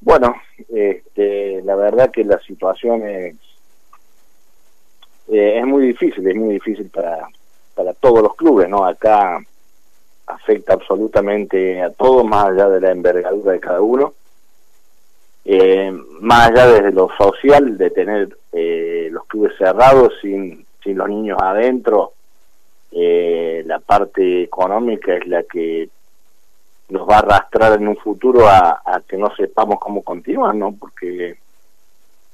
Bueno, este, la verdad que la situación es, eh, es muy difícil, es muy difícil para, para todos los clubes, ¿no? Acá afecta absolutamente a todos, más allá de la envergadura de cada uno. Eh, más allá desde lo social, de tener eh, los clubes cerrados sin, sin los niños adentro, eh, la parte económica es la que nos va a arrastrar en un futuro a, que no sepamos cómo continuar, ¿no? Porque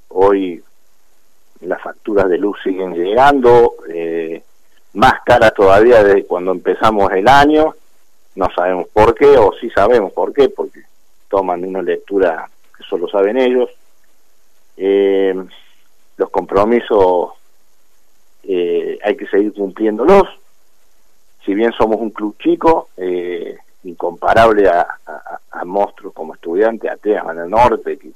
hoy las facturas de luz siguen llegando, más caras todavía desde cuando empezamos el año, no sabemos por qué, o sí sabemos por qué, porque toman una lectura que solo saben ellos. Eh, los compromisos eh, hay que seguir cumpliéndolos. Si bien somos un club chico, eh, incomparable a, monstruos como estudiantes, Atenas, en el norte, que,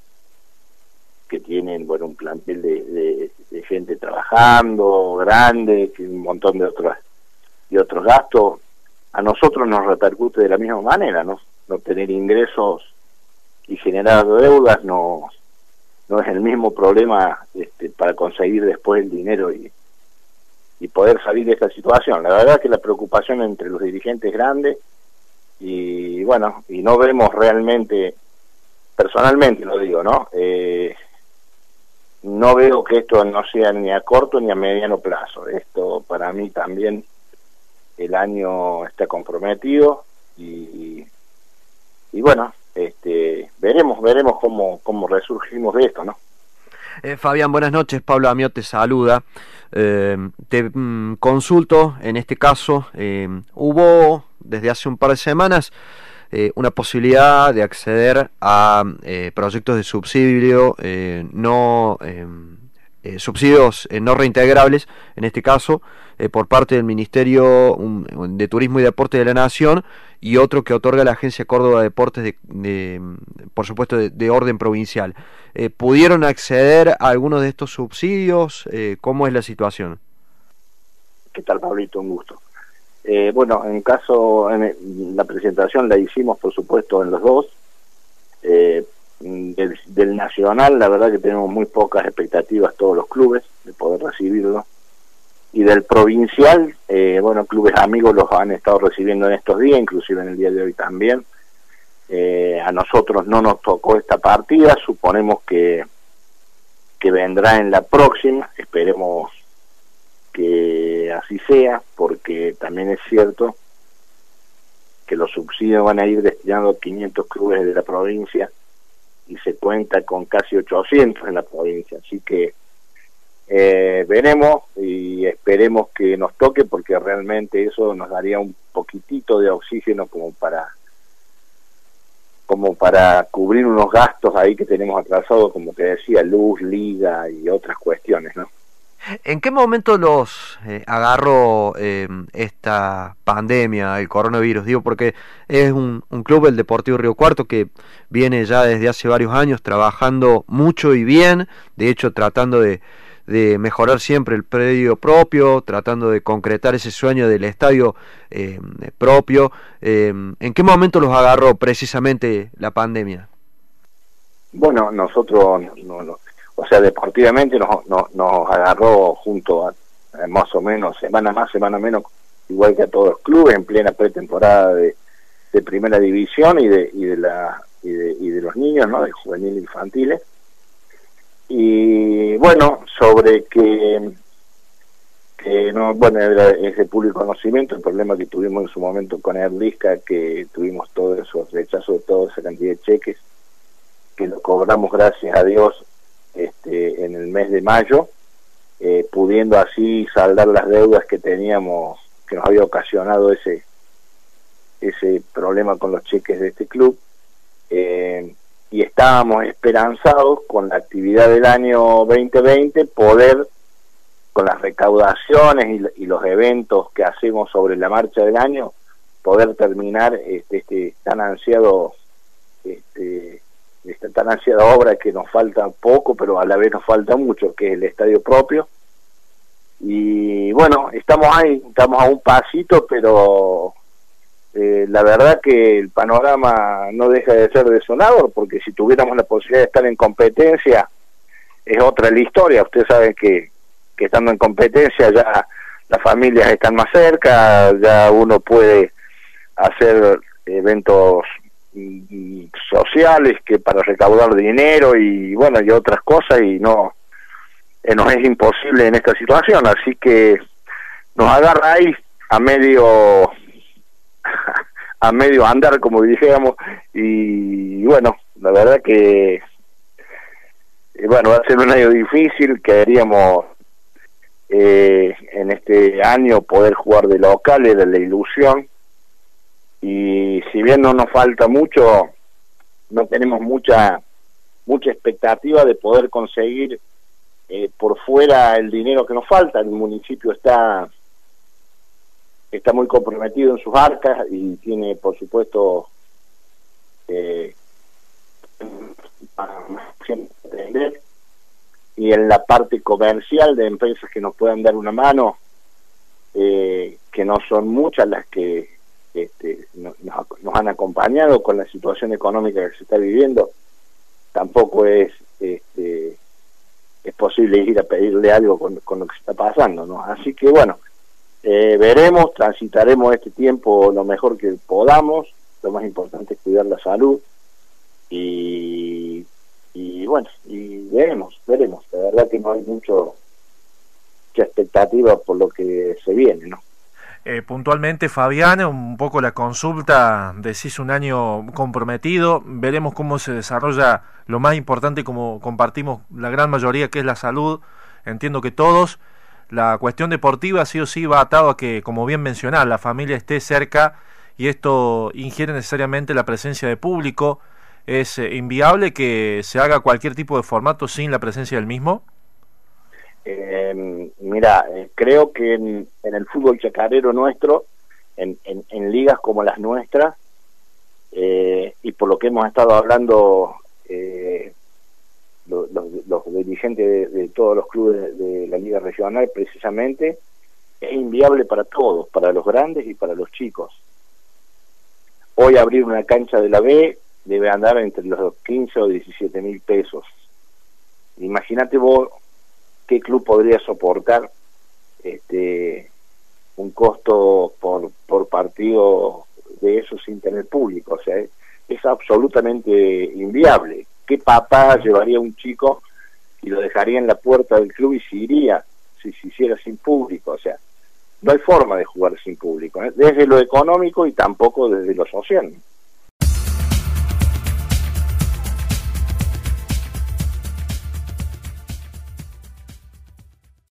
que tienen bueno un plantel de, de, gente trabajando, grande, un montón de otros, de otros gastos, a nosotros nos repercute de la misma manera, ¿no? No tener ingresos y generar deudas no, no es el mismo problema este, para conseguir después el dinero y, y poder salir de esta situación. La verdad que la preocupación entre los dirigentes es grande y bueno, y no vemos realmente, personalmente lo digo, ¿no? Eh, no veo que esto no sea ni a corto ni a mediano plazo. Esto para mí también el año está comprometido y, y bueno, este, veremos, veremos cómo, cómo resurgimos de esto, ¿no? Eh, Fabián, buenas noches. Pablo Amiot te saluda. Eh, te mm, consulto, en este caso, eh, hubo desde hace un par de semanas una posibilidad de acceder a proyectos de subsidio no eh, subsidios eh, no reintegrables, en este caso, eh, por parte del Ministerio de Turismo y Deporte de la Nación y otro que otorga la Agencia Córdoba de Deportes, de, por supuesto, de, orden provincial. ¿Pudieron acceder a algunos de estos subsidios? ¿Cómo es la situación? ¿Qué tal, Pablito? Un gusto. Bueno, en caso, en la presentación la hicimos, por supuesto, en los dos. Mm, del, nacional, la verdad que tenemos muy pocas expectativas todos los clubes de poder recibirlo. Y del provincial, eh, bueno, clubes amigos los han estado recibiendo en estos días, inclusive en el día de hoy también. Eh, a nosotros no nos tocó esta partida, suponemos que, que vendrá en la próxima, esperemos que así sea, porque también es cierto que los subsidios van a ir destinando a 500 clubes de la provincia y se cuenta con casi 800 en la provincia. Así que eh, veremos y esperemos que nos toque porque realmente eso nos daría un poquitito de oxígeno como para como para cubrir unos gastos ahí que tenemos atrasados, como te decía, luz, liga y otras cuestiones, ¿no? ¿En qué momento los eh, agarró eh, esta pandemia, el coronavirus? Digo, porque es un, club, el Deportivo Río Cuarto, que viene ya desde hace varios años trabajando mucho y bien, de hecho tratando de, mejorar siempre el predio propio, tratando de concretar ese sueño del estadio eh, propio. ¿En qué momento los agarró precisamente la pandemia? Bueno, nosotros no, o sea, deportivamente nos, nos, agarró junto a, más o menos, semana más, semana menos, igual que a todos los clubes, en plena pretemporada de, primera división y de, y de, la, y de, y de los niños, ¿no? De juvenil infantiles. Y bueno, sobre que, que no, bueno, es de público conocimiento el problema que tuvimos en su momento con Erlisca, que tuvimos todos esos rechazos de toda esa cantidad de cheques, que lo cobramos gracias a Dios este, en el mes de mayo, eh, pudiendo así saldar las deudas que teníamos, que nos había ocasionado ese, ese problema con los cheques de este club. Eh, y estábamos esperanzados con la actividad del año 2020 poder, con las recaudaciones y, los eventos que hacemos sobre la marcha del año, poder terminar este, este tan ansiado este, esta tan ansiada obra que nos falta poco, pero a la vez nos falta mucho, que es el estadio propio. Y bueno, estamos ahí, estamos a un pasito, pero eh, la verdad que el panorama no deja de ser desolador, porque si tuviéramos la posibilidad de estar en competencia, es otra la historia. Ustedes saben que, que estando en competencia ya las familias están más cerca, ya uno puede hacer eventos sociales que para recaudar dinero y bueno y otras cosas y no eh, nos es imposible en esta situación. Así que nos agarra ahí a medio a medio andar como dijéramos y, bueno la verdad que eh, bueno va a ser un año difícil. Queríamos eh, en este año poder jugar de locales de la ilusión y si bien no nos falta mucho, no tenemos mucha mucha expectativa de poder conseguir eh, por fuera el dinero que nos falta. El municipio está está muy comprometido en sus arcas y tiene, por supuesto, eh, y en la parte comercial de empresas que nos puedan dar una mano, eh, que no son muchas las que este, nos, han acompañado con la situación económica que se está viviendo, tampoco es este, es posible ir a pedirle algo con, lo que está pasando, ¿no? Así que bueno, eh, veremos, transitaremos este tiempo lo mejor que podamos, lo más importante es cuidar la salud y, y bueno, y veremos, veremos, la verdad que no hay mucho mucha expectativa por lo que se viene, ¿no? Eh, puntualmente, Fabián, un poco la consulta, decís un año comprometido, veremos cómo se desarrolla lo más importante, como compartimos la gran mayoría, que es la salud, entiendo que todos, la cuestión deportiva sí o sí va atado a que, como bien mencionar, la familia esté cerca y esto ingiere necesariamente la presencia de público. ¿Es eh, inviable que se haga cualquier tipo de formato sin la presencia del mismo? Eh, mira, creo que en, el fútbol chacarero nuestro, en, en, ligas como las nuestras, eh, y por lo que hemos estado hablando eh, los, los, dirigentes de, todos los clubes de, la liga regional, precisamente, es inviable para todos, para los grandes y para los chicos. Hoy abrir una cancha de la B debe andar entre los 15 o 17 mil pesos. Imagínate vos qué club podría soportar este un costo por, por partido de eso sin tener público. O sea, es, absolutamente inviable. ¿Qué papá llevaría un chico y lo dejaría en la puerta del club y se iría si se hiciera sin público? O sea, no hay forma de jugar sin público, ¿eh? desde lo económico y tampoco desde lo social.